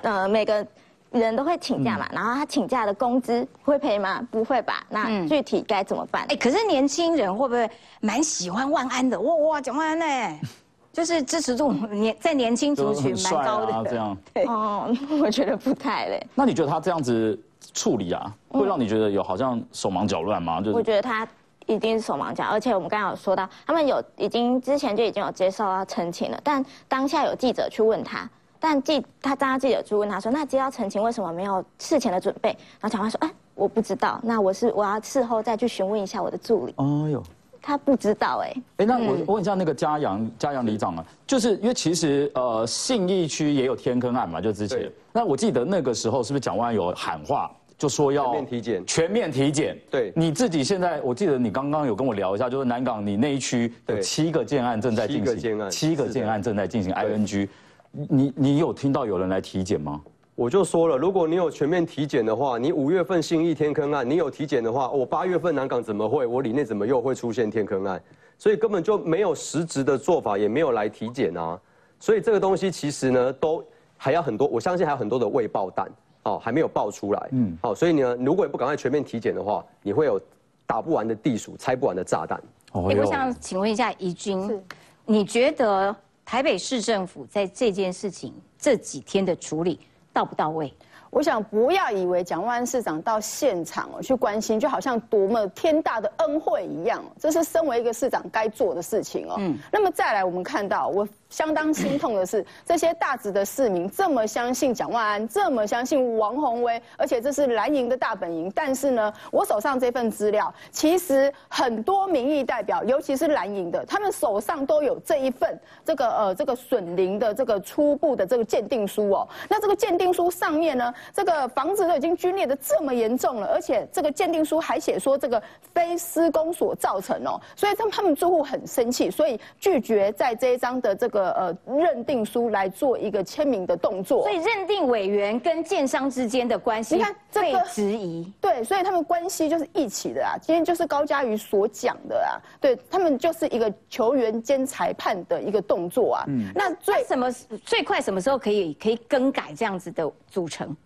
呃每个人都会请假嘛，然后他请假的工资会赔吗？不会吧？那具体该怎么办？哎，可是年轻人会不会蛮喜欢万安的？哇哇，讲万安呢？(laughs) 就是支持度年在年轻族群蛮高的，这样。(laughs) 哦，我觉得不太嘞。那你觉得他这样子处理啊，会让你觉得有好像手忙脚乱吗？就是我觉得他一定是手忙脚，而且我们刚刚有说到，他们有已经之前就已经有接受到澄清了，但当下有记者去问他，但记他当记者去问他说，那接到澄清为什么没有事前的准备？然后讲话说，哎，我不知道，那我是我要事后再去询问一下我的助理。哦哟。他不知道哎，哎，那我我问一下那个嘉阳嘉阳里长啊，就是因为其实呃信义区也有天坑案嘛，就之前，那我记得那个时候是不是蒋万有喊话，就说要全面体检，全面体检。对，你自己现在我记得你刚刚有跟我聊一下，就是南港你那一区有七个建案正在进行，七个建案，七个建案正在进行 ING，你你有听到有人来体检吗？我就说了，如果你有全面体检的话，你五月份新义天坑案，你有体检的话，我八月份南港怎么会？我里内怎么又会出现天坑案？所以根本就没有实质的做法，也没有来体检啊。所以这个东西其实呢，都还要很多，我相信还有很多的未爆弹，哦，还没有爆出来。嗯，好，所以呢，如果你不赶快全面体检的话，你会有打不完的地鼠，拆不完的炸弹。哦哎我想请问一下怡君，你觉得台北市政府在这件事情这几天的处理到不到位？我想不要以为蒋万安市长到现场哦去关心，就好像多么天大的恩惠一样，这是身为一个市长该做的事情哦。嗯，那么再来，我们看到我相当心痛的是，这些大直的市民这么相信蒋万安，这么相信王宏威，而且这是蓝营的大本营。但是呢，我手上这份资料，其实很多民意代表，尤其是蓝营的，他们手上都有这一份这个呃这个损林的这个初步的这个鉴定书哦。那这个鉴定书上面呢，这个房子都已经龟裂的这么严重了，而且这个鉴定书还写说这个非施工所造成哦，所以他们他们住户很生气，所以拒绝在这一张的这个呃认定书来做一个签名的动作。所以认定委员跟建商之间的关系，你看这被个质疑。对，所以他们关系就是一起的啊。今天就是高嘉瑜所讲的啊，对他们就是一个球员兼裁判的一个动作啊。嗯，那最那什么最快什么时候可以可以更改这样子的组成？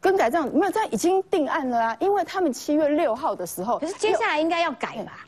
更改这样没有，这样已经定案了啊，因为他们七月六号的时候，可是接下来应该要改吧？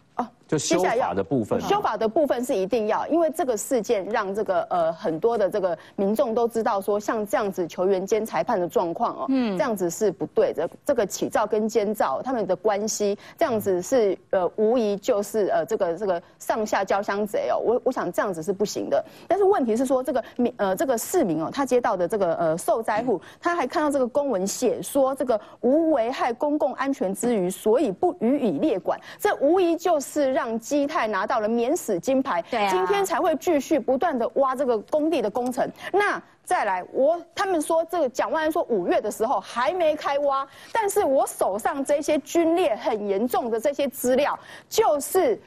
哦，就修法的部分，修法的部分是一定要，因为这个事件让这个呃很多的这个民众都知道说，像这样子球员兼裁判的状况哦，嗯，这样子是不对的。这个起照跟监照他们的关系，这样子是呃无疑就是呃这个这个上下交相贼哦。我我想这样子是不行的。但是问题是说这个民呃这个市民哦，他接到的这个呃受灾户，他还看到这个公文写说这个无危害公共安全之余，所以不予以列管。这无疑就是让基泰拿到了免死金牌，对啊今天才会继续不断的挖这个工地的工程。那再来，我他们说这个蒋万安说五月的时候还没开挖，但是我手上这些龟裂很严重的这些资料，就是。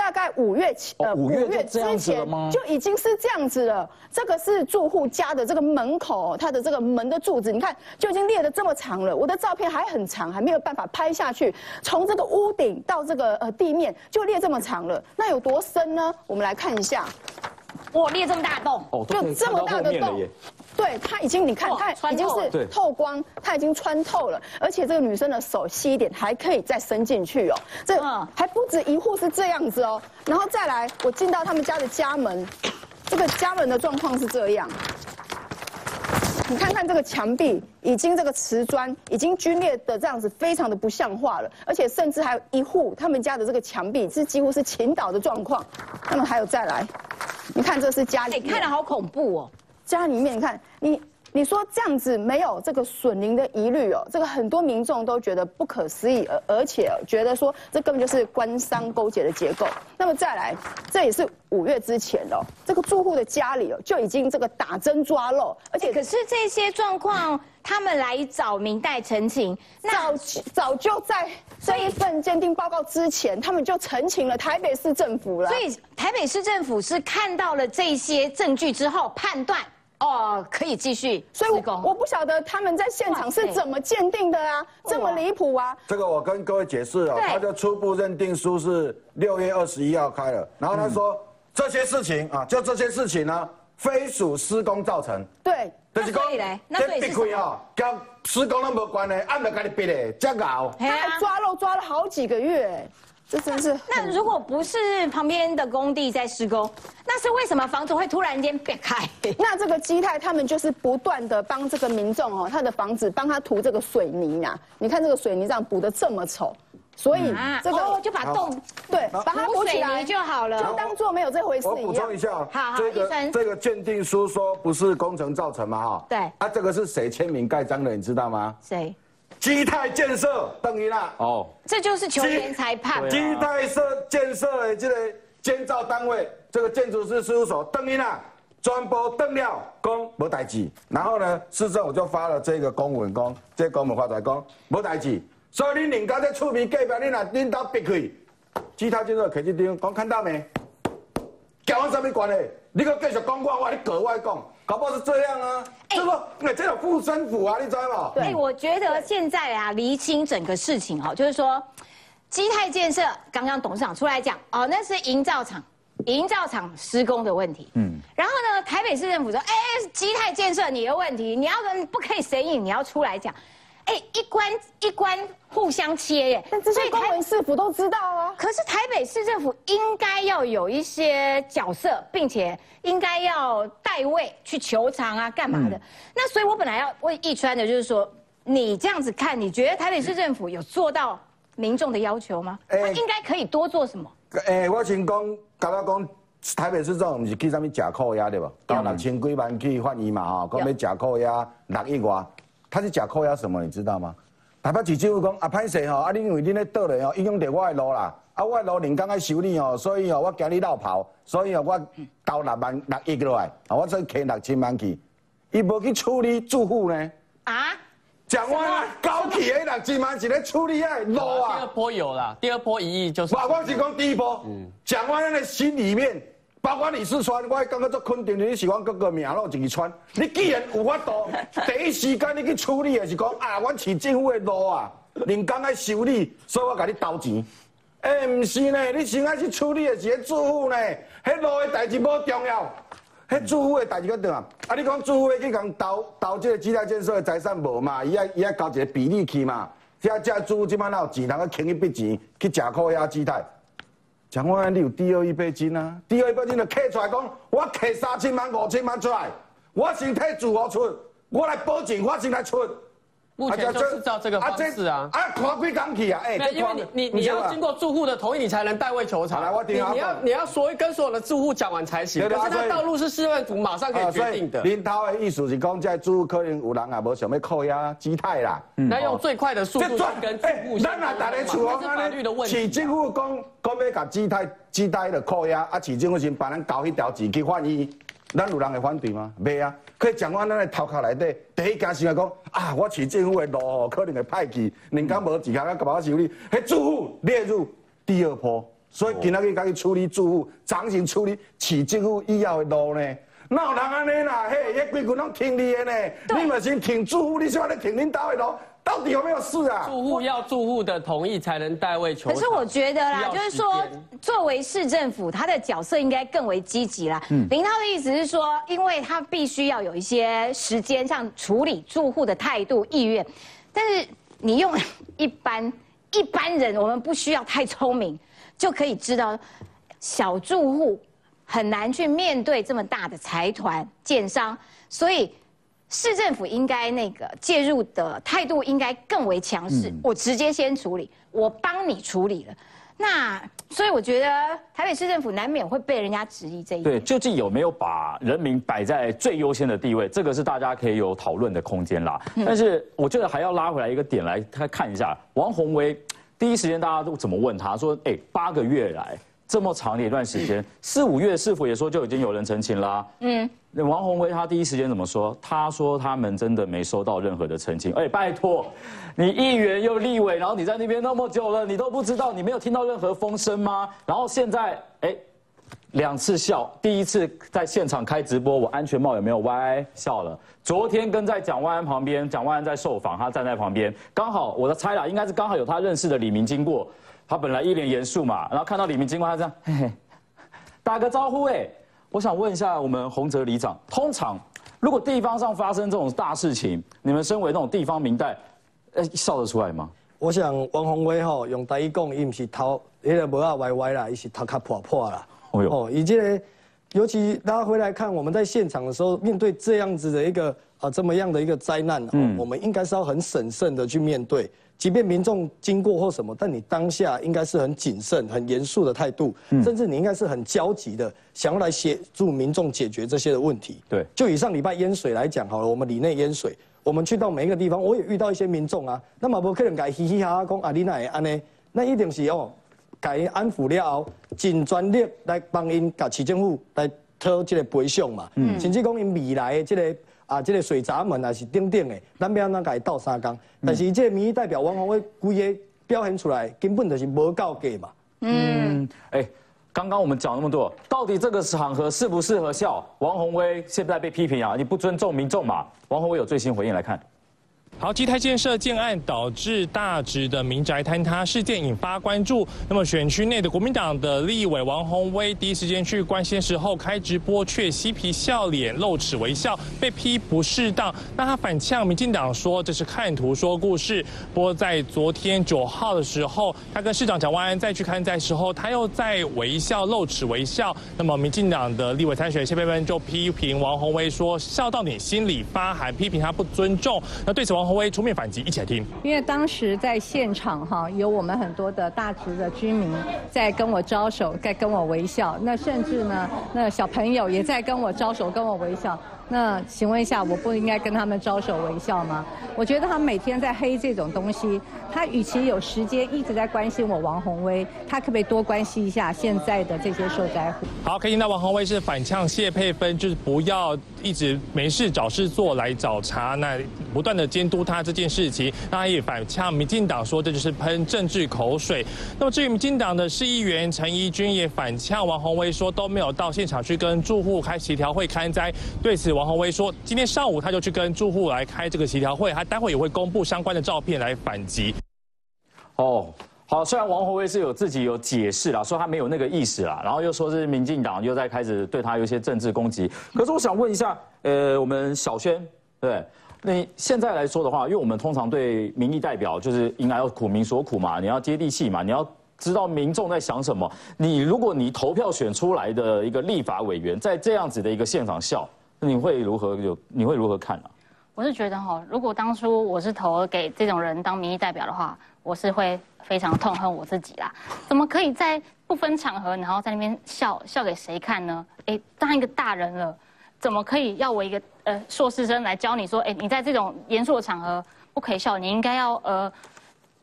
大概五月前，呃五月就这样子了吗就已经是这样子了。这个是住户家的这个门口，它的这个门的柱子，你看就已经裂得这么长了。我的照片还很长，还没有办法拍下去。从这个屋顶到这个呃地面就裂这么长了，那有多深呢？我们来看一下，哇，裂这么大洞，就这么大的洞。对，它已经你看，它已经是透光，它已经穿透了，而且这个女生的手细一点，还可以再伸进去哦。这嗯还不止一户是这样子哦，然后再来，我进到他们家的家门，这个家门的状况是这样。你看看这个墙壁，已经这个瓷砖已经龟裂的这样子，非常的不像话了，而且甚至还有一户他们家的这个墙壁是几乎是倾倒的状况。那么还有再来，你看这是家里哎，面，看了好恐怖哦。家里面，你看你你说这样子没有这个损林的疑虑哦，这个很多民众都觉得不可思议，而而且觉得说这根本就是官商勾结的结构。那么再来，这也是五月之前哦，这个住户的家里哦就已经这个打针抓漏，而且可是这些状况，他们来找明代澄清，那早早就在这一份鉴定报告之前，他们就澄清了台北市政府了。所以台北市政府是看到了这些证据之后判断，哦，可以继续所以我。我不晓得他们在现场是怎么鉴定的啊，这么离谱啊！这个我跟各位解释哦，他的初步认定书是六月二十一号开了，然后他说、这些事情啊，就这些事情呢，非属施工造成，对，就是那所以嘞那所以是这闭开哦，跟施工都无关的，按着给你逼的，这搞。还抓漏抓了好几个月，这真是那如果不是旁边的工地在施工，那是为什么房子会突然间变开？(laughs) 那这个基泰他们就是不断的帮这个民众哦，他的房子帮他涂这个水泥啊，你看这个水泥这样补的这么丑，所以啊，这哦，个就把洞对把它补起来泥就好了。就当做没有这回事我一样补充一。下，好好这个这个鉴定书说不是工程造成嘛，哈，对啊，这个是谁签名盖章的，你知道吗？谁？基泰建设等于啦，哦，这就是球员裁判。基泰设建设的这个建造单位，这个建筑师事务所等于啦，全部登了，公无代志。然后呢，市政府就发了这个公文，公这个公文发出来公无代志。所以你人家在厝边隔壁，你若恁兜逼开，基泰建设摕这张，讲看到没？交我什么关系？你搁继续讲我，我你格外讲，搞不好是这样啊。这个，哎，这有护身符啊，你知道吗？哎，我觉得现在啊，厘清整个事情哈，就是说，基泰建设刚刚董事长出来讲，哦，那是营造厂，营造厂施工的问题。嗯。然后呢，台北市政府说，哎，基泰建设你的问题，你要跟不可以神隐，你要出来讲。哎，一关一关互相切耶。但这些公文市府都知道啊。可是台北市政府应该要有一些角色，并且应该要代位去求偿啊，干嘛的？那所以我本来要问易川的，就是说，你这样子看，你觉得台北市政府有做到民众的要求吗？他应该可以多做什么？诶，我先讲，刚刚讲台北市政府不是去上面假扣押对吧？到六千几万去换衣嘛吼，讲要假扣押六亿外，他是假扣押什么？你知道吗？台北市政府讲啊，歹势吼，啊，你因为恁咧倒咧吼，影响到我的路啦，啊，我的路人工爱修理吼，所以吼，我惊你闹跑，所以吼，我投六万六亿落来，啊，我再欠六千万去，伊无去处理住户呢？啊？讲完高铁的六千万是咧处理遐路啊？第二波有啦，第二波一亿就是。我我是讲第一波，讲完咱的心里面，包括李四川，我感觉做肯定你是阮哥哥名咯，一个川。你既然有法度，(laughs) 第一时间你去处理的是讲啊，阮市政府的路啊，人工爱修理，所以我甲你投钱。哎，唔是呢，你先爱去处理的是迄住户呢，迄路的代志无重要。迄住户的代志较重要！啊，你讲住户去共投投即个基台建设的财产无嘛？伊爱伊爱交一个比例去嘛？这这住户即摆哪有钱通去轻一笔钱去食苦呀？基台，讲我你有第二一笔金啊？第二一笔金就摕出来讲，我摕三千万五千万出来，我先摕住我出，我来保证，我先来出。目前就是照这个方式啊！啊，看几工去啊！哎，因为你你你要经过住户的同意，你才能代位求偿。来，我听你要你要说跟所有的住户讲完才行。可是他道路是市政府马上可以决定的。林涛的意思是讲，在住户可能有人也无想要扣押基泰啦。那用最快的速度跟住户咱来大家处方安尼，市政府讲讲要甲基泰基泰的扣押，啊，市政府先把咱搞一条钱去换伊。咱有人会反对吗？袂啊！可以讲我咱的头壳内底，第一件事来讲啊，我市政府的路可能会歹去，人家无钱，甲甲我修理，迄住户列入第二波，所以今仔日该去处理住户，暂时处理市政府以后的路呢？哪有人安尼啦？嘿，迄规群拢听你的呢，你嘛先停住户，你想咧听恁家的路？到底有没有事啊？住户要住户的同意才能代位求。可是我觉得啦，就是说，作为市政府，他的角色应该更为积极啦。嗯林涛的意思是说，因为他必须要有一些时间上处理住户的态度意愿，但是你用一般一般人，我们不需要太聪明，就可以知道小住户很难去面对这么大的财团建商，所以。市政府应该那个介入的态度应该更为强势，我直接先处理，我帮你处理了。那所以我觉得台北市政府难免会被人家质疑这一点。对，究竟有没有把人民摆在最优先的地位？这个是大家可以有讨论的空间啦。但是我觉得还要拉回来一个点来，他看一下王宏威，第一时间大家都怎么问他说：“哎，八个月来。”这么长的一段时间，四五月是否也说就已经有人澄清了？嗯，王宏威他第一时间怎么说？他说他们真的没收到任何的澄清。哎，拜托，你议员又立委，然后你在那边那么久了，你都不知道，你没有听到任何风声吗？然后现在，哎，两次笑，第一次在现场开直播，我安全帽有没有歪？笑了。昨天跟在蒋万安旁边，蒋万安在受访，他站在旁边，刚好我的猜啦，应该是刚好有他认识的李明经过。他本来一脸严肃嘛，然后看到李明经过，他这样嘿嘿打个招呼哎，我想问一下我们洪泽里长，通常如果地方上发生这种大事情，你们身为那种地方明代，呃笑得出来吗？我想王宏威吼用台语讲，伊毋是头迄个无啊歪歪啦，伊是头壳破破啦。哦哟，哦，以及尤其大家回来看我们在现场的时候，面对这样子的一个啊这么样的一个灾难，嗯，我们应该是要很审慎的去面对。即便民众经过或什么，但你当下应该是很谨慎、很严肃的态度，甚至你应该是很焦急的，想要来协助民众解决这些的问题。对，就以上礼拜淹水来讲好了，我们里内淹水，我们去到每一个地方，我也遇到一些民众啊，那么不可能改嘻嘻哈哈讲啊，你那会安呢？那一定是哦，改安抚了后，尽专力来帮因甲市政府来讨这个赔偿嘛，嗯甚至讲因未来的这个。啊，这个水闸门啊是顶顶的，咱要哪改倒三缸？但是这民意代表王宏威规个表现出来，根本就是无够格嘛。嗯，哎，刚刚我们讲那么多，到底这个场合适不适合笑？王宏威现在被批评啊，你不尊重民众嘛？王宏威有最新回应来看。好，基泰建设建案导致大直的民宅坍塌事件引发关注。那么选区内的国民党的立委王宏威第一时间去关心时候开直播，却嬉皮笑脸、露齿微笑，被批不适当。那他反呛民进党说这是看图说故事。不过在昨天九号的时候，他跟市长蒋万安再去看在时候，他又在微笑、露齿微笑。那么民进党的立委参选谢佩芬就批评王宏威说笑到你心里发寒，批评他不尊重。那对此王。威出面反击，一起来听。因为当时在现场哈，有我们很多的大直的居民在跟我招手，在跟我微笑。那甚至呢，那小朋友也在跟我招手，跟我微笑。那请问一下，我不应该跟他们招手微笑吗？我觉得他每天在黑这种东西，他与其有时间一直在关心我王宏威，他可不可以多关心一下现在的这些受灾户？好，可以听到王宏威是反呛谢佩芬，就是不要一直没事找事做来找茬，那不断的监督他这件事情。那也反呛民进党说这就是喷政治口水。那么至于民进党的市议员陈怡君也反呛王宏威说都没有到现场去跟住户开协调会勘灾，对此。王宏威说，今天上午他就去跟住户来开这个协调会，他待会也会公布相关的照片来反击。哦，好，虽然王宏威是有自己有解释啦，说他没有那个意思啦，然后又说是民进党又在开始对他有一些政治攻击。可是我想问一下，呃，我们小轩，对，那现在来说的话，因为我们通常对民意代表就是应该要苦民所苦嘛，你要接地气嘛，你要知道民众在想什么。你如果你投票选出来的一个立法委员，在这样子的一个现场笑。你会如何有？你会如何看呢？我是觉得哈，如果当初我是投给这种人当民意代表的话，我是会非常痛恨我自己啦。怎么可以在不分场合，然后在那边笑笑给谁看呢？哎，当一个大人了，怎么可以要我一个呃硕士生来教你说，哎，你在这种严肃的场合不可以笑，你应该要呃。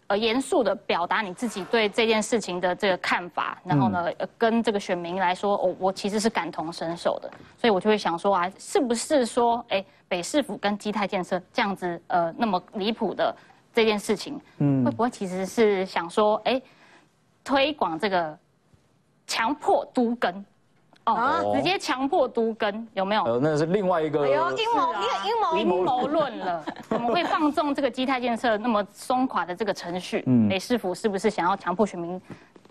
呃，严肃的表达你自己对这件事情的这个看法，然后呢，跟这个选民来说，我我其实是感同身受的，所以我就会想说啊，是不是说，哎，北市府跟基泰建设这样子，呃，那么离谱的这件事情，嗯，会不会其实是想说，哎，推广这个强迫都根？哦，直接强迫都根有没有？呃，那是另外一个。有阴谋，一个阴谋阴谋论了。(laughs) 怎么会放纵这个基泰建设那么松垮的这个程序？嗯，美师傅是不是想要强迫选民？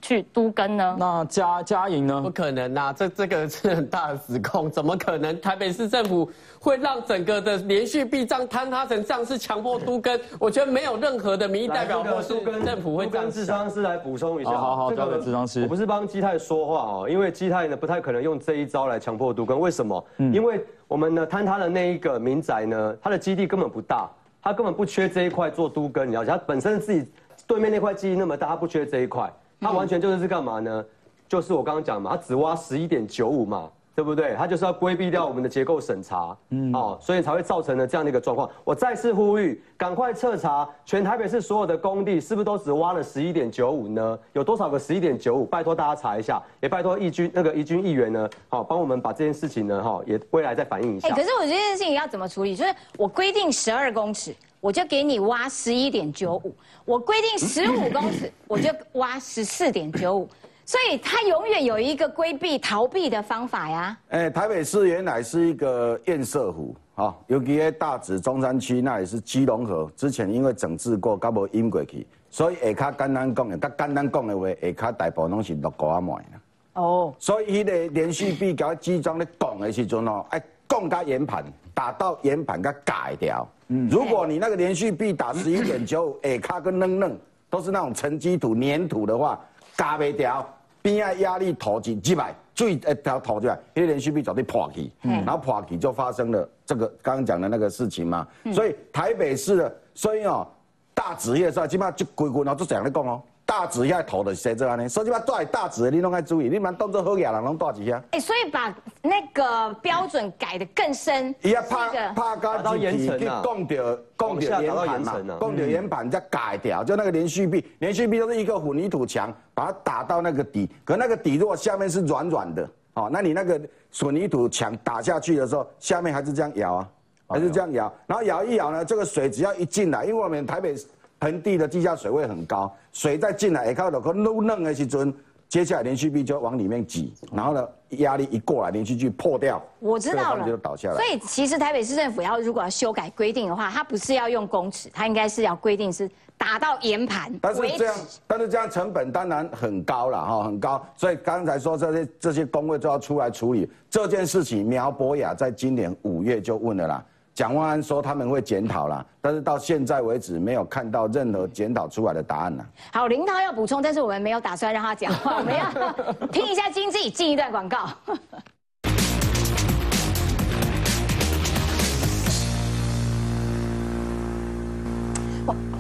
去都根呢？那嘉嘉莹呢？不可能呐，这这个是很大的指控，怎么可能？台北市政府会让整个的连续避障坍塌成这样，是强迫都根？(laughs) 我觉得没有任何的民意代表或是政府会这样。智商师来补充一下，好好交给智商师。我不是帮基泰说话哦，因为基泰呢不太可能用这一招来强迫都根。为什么？因为我们呢坍塌的那一个民宅呢，它的基地根本不大，它根本不缺这一块做都根。你要它本身自己对面那块基地那么大，它不缺这一块。它完全就是是干嘛呢？就是我刚刚讲嘛，它只挖十一点九五嘛，对不对？它就是要规避掉我们的结构审查，嗯，哦，所以才会造成了这样的一个状况。我再次呼吁，赶快彻查全台北市所有的工地，是不是都只挖了十一点九五呢？有多少个十一点九五？拜托大家查一下，也拜托义军那个义军议员呢，好，帮我们把这件事情呢，哈，也未来再反映一下。可是我这件事情要怎么处理？就是我规定十二公尺。我就给你挖十一点九五，我规定十五公尺，我就挖十四点九五，所以他永远有一个规避逃避的方法呀。哎，台北市原来是一个堰塞湖，哈，尤其在大直中山区，那也是基隆河，之前因为整治过，搞无淹过去，所以下卡简单讲的，甲简单讲的话，下卡大部分拢是落高啊麦啦。哦，所以迄个连续壁甲基桩咧讲的时阵哦，哎，讲甲圆盘，打到圆盘它改掉。如果你那个连续壁打十一点九，(laughs) 哎，卡跟愣愣都是那种沉积土、粘土的话，嘎不掉，边爱压力投进几百，最一条投出来，那连续壁早就破起，然后破起就发生了这个刚刚讲的那个事情嘛。所以台北市的，所以哦，大职业是基本上就规规，然后就这样来讲哦。大纸遐土的写这安尼，所以把带大指的你拢爱注意，你蛮当做好野人拢带几下。哎，所以把那个标准改得更深。伊要怕怕高到岩层啊，供掉供掉岩盘嘛，供掉岩盘再改掉，就那个连续壁，连续壁都是一个混凝土墙，把它打到那个底，可那个底如果下面是软软的，哦，那你那个混凝土墙打下去的时候，下面还是这样摇啊，还是这样摇，然后摇一摇呢，这个水只要一进来，因为我们台北。盆地的地下水位很高，水再进来，下靠落去露嫩的时阵，接下来连续壁就往里面挤，然后呢压力一过来，连续剧破掉，我知道了就倒下来。所以其实台北市政府要如果要修改规定的话，它不是要用公尺，它应该是要规定是打到岩盘但是这。样，但是这样成本当然很高了哈，很高。所以刚才说这些这些工位就要出来处理这件事情。苗博雅在今年五月就问了啦，蒋万安说他们会检讨啦，但是到现在为止没有看到任何检讨出来的答案呢。好，林涛要补充，但是我们没有打算让他讲话，我们要 (laughs) 听一下经济，进一段广告。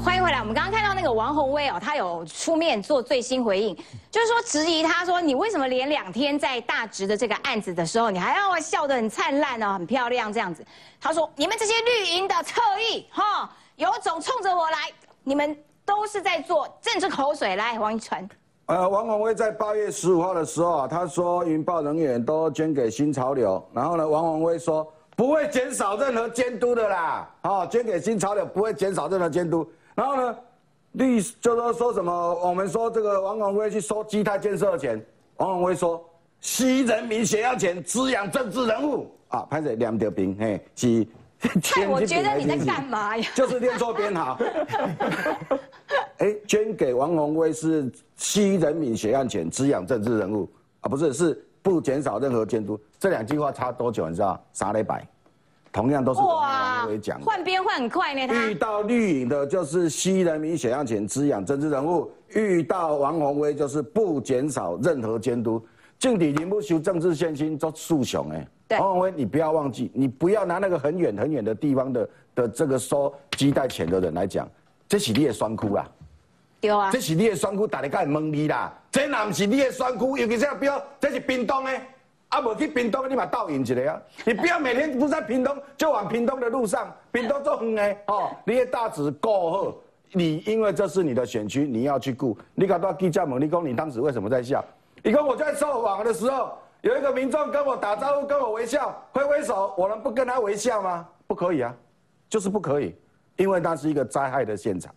欢迎回来。我们刚刚看到那个王宏威哦，他有出面做最新回应，就是说质疑他说你为什么连两天在大直的这个案子的时候，你还要笑得很灿烂哦，很漂亮这样子。他说你们这些绿营的侧翼哈，有种冲着我来，你们都是在做政治口水。来，王一传。呃，王宏威在八月十五号的时候啊，他说云豹能源都捐给新潮流，然后呢，王宏威说不会减少任何监督的啦，哦，捐给新潮流不会减少任何监督。然后呢，律就说说什么，我们说这个王宏威去收基泰建设的钱，王宏威说吸人民血汗钱滋养政治人物啊，拍着两条兵，嘿，吸。看，我觉得你在干嘛呀？(laughs) 就是练错编号。(laughs) 哎，捐给王宏威是吸人民血汗钱，滋养政治人物啊，不是，是不减少任何监督。这两句话差多久？你知道？三礼拜，同样都是王宏威讲。换边换很快呢。他遇到绿营的就是吸人民血汗钱，滋养政治人物；遇到王宏威就是不减少任何监督。政体林不修政治献金做树雄哎。王宏威，你不要忘记，你不要拿那个很远很远的地方的的这个收鸡蛋钱的人来讲，这是你的酸窟啦，对啊，这是你的酸窟，大家该问你啦，这哪不是你的酸窟？尤其是比如这是冰冻的，啊，无去屏东，你嘛倒引一个啊，你不要每天不在屏东就往屏东的路上，屏东做远的哦，你的大址够好，你因为这是你的选区，你要去顾，你搞到记者问你讲，你当时为什么在笑？你讲我在受访的时候。有一个民众跟我打招呼，跟我微笑，挥挥手，我能不跟他微笑吗？不可以啊，就是不可以，因为那是一个灾害的现场。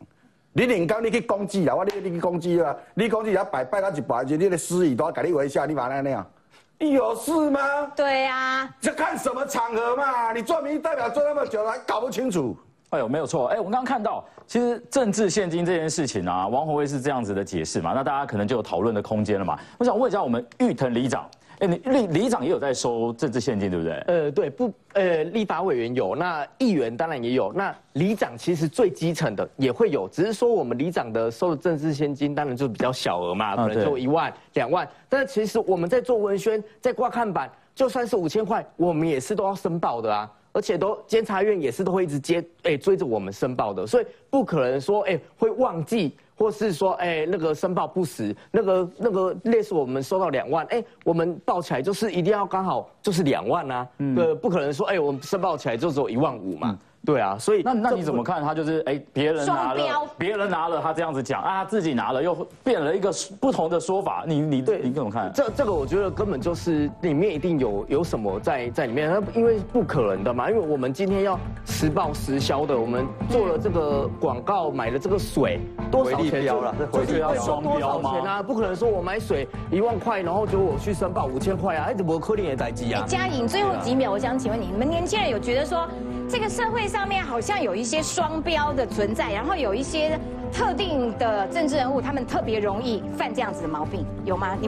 你领刚你去攻击啊，我你你去攻击啊，你攻击他摆摆到一摆，就你的司仪都要给你微笑，你把那那样，有事吗？对呀，这看什么场合嘛？你做民意代表做那么久了，还搞不清楚？哎呦，没有错，哎，我刚刚看到，其实政治现金这件事情啊，王宏威是这样子的解释嘛，那大家可能就有讨论的空间了嘛。我想问一下，我们玉腾里长。哎，你里里长也有在收政治现金，对不对？呃，对，不，呃，立法委员有，那议员当然也有，那里长其实最基层的也会有，只是说我们里长的收的政治现金当然就比较小额嘛，可能就一万、两万，但是其实我们在做文宣、在挂看板，就算是五千块，我们也是都要申报的啊，而且都监察院也是都会一直接，哎，追着我们申报的，所以不可能说，哎，会忘记。或是说，哎，那个申报不实，那个那个类似我们收到两万，哎，我们报起来就是一定要刚好就是两万啊，呃，不可能说，哎，我们申报起来就只有一万五嘛。对啊，所以那那你怎么看？他就是哎，别人拿了，别人拿了，他这样子讲啊，他自己拿了又变了一个不同的说法。你你对你怎么看？这这个我觉得根本就是里面一定有有什么在在里面，那因为不可能的嘛。因为我们今天要实报实销的，我们做了这个广告，买了这个水，多少钱标了？这水要双标吗？钱啊，不可能说我买水一万块，然后就我去申报五千块啊，哎，怎么可能也在机啊？嘉颖，最后几秒，我想请问你，你们年轻人有觉得说？这个社会上面好像有一些双标的存在，然后有一些特定的政治人物，他们特别容易犯这样子的毛病，有吗？你们？